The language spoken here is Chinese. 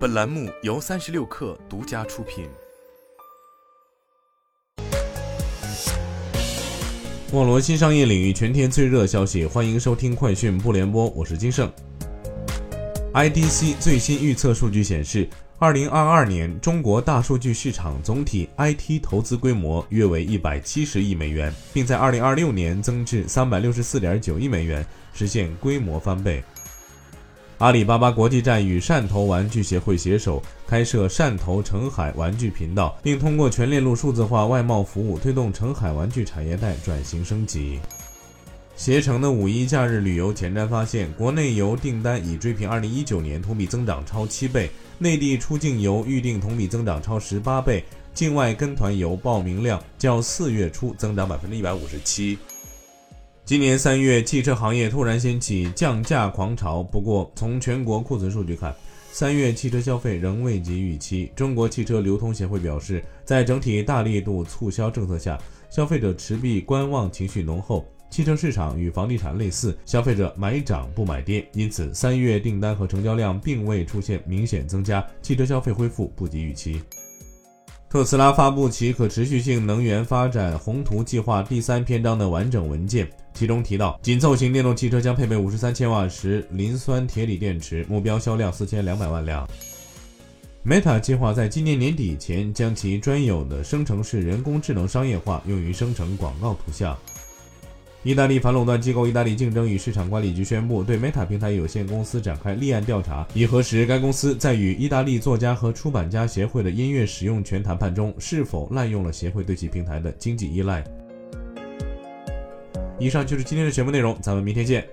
本栏目由三十六氪独家出品。网络新商业领域全天最热消息，欢迎收听快讯不联播，我是金盛。IDC 最新预测数据显示，二零二二年中国大数据市场总体 IT 投资规模约为一百七十亿美元，并在二零二六年增至三百六十四点九亿美元，实现规模翻倍。阿里巴巴国际站与汕头玩具协会携手开设汕头澄海玩具频道，并通过全链路数字化外贸服务，推动澄海玩具产业带转型升级。携程的五一假日旅游前瞻发现，国内游订单已追平2019年同比增长超七倍，内地出境游预订同比增长超十八倍，境外跟团游报名量较四月初增长百分之一百五十七。今年三月，汽车行业突然掀起降价狂潮。不过，从全国库存数据看，三月汽车消费仍未及预期。中国汽车流通协会表示，在整体大力度促销政策下，消费者持币观望情绪浓厚。汽车市场与房地产类似，消费者买涨不买跌，因此三月订单和成交量并未出现明显增加，汽车消费恢复不及预期。特斯拉发布其可持续性能源发展宏图计划第三篇章的完整文件，其中提到，紧凑型电动汽车将配备五十三千瓦时磷酸铁锂电池，目标销量四千两百万辆。Meta 计划在今年年底前将其专有的生成式人工智能商业化，用于生成广告图像。意大利反垄断机构意大利竞争与市场管理局宣布，对 Meta 平台有限公司展开立案调查，以核实该公司在与意大利作家和出版家协会的音乐使用权谈判中，是否滥用了协会对其平台的经济依赖。以上就是今天的全部内容，咱们明天见。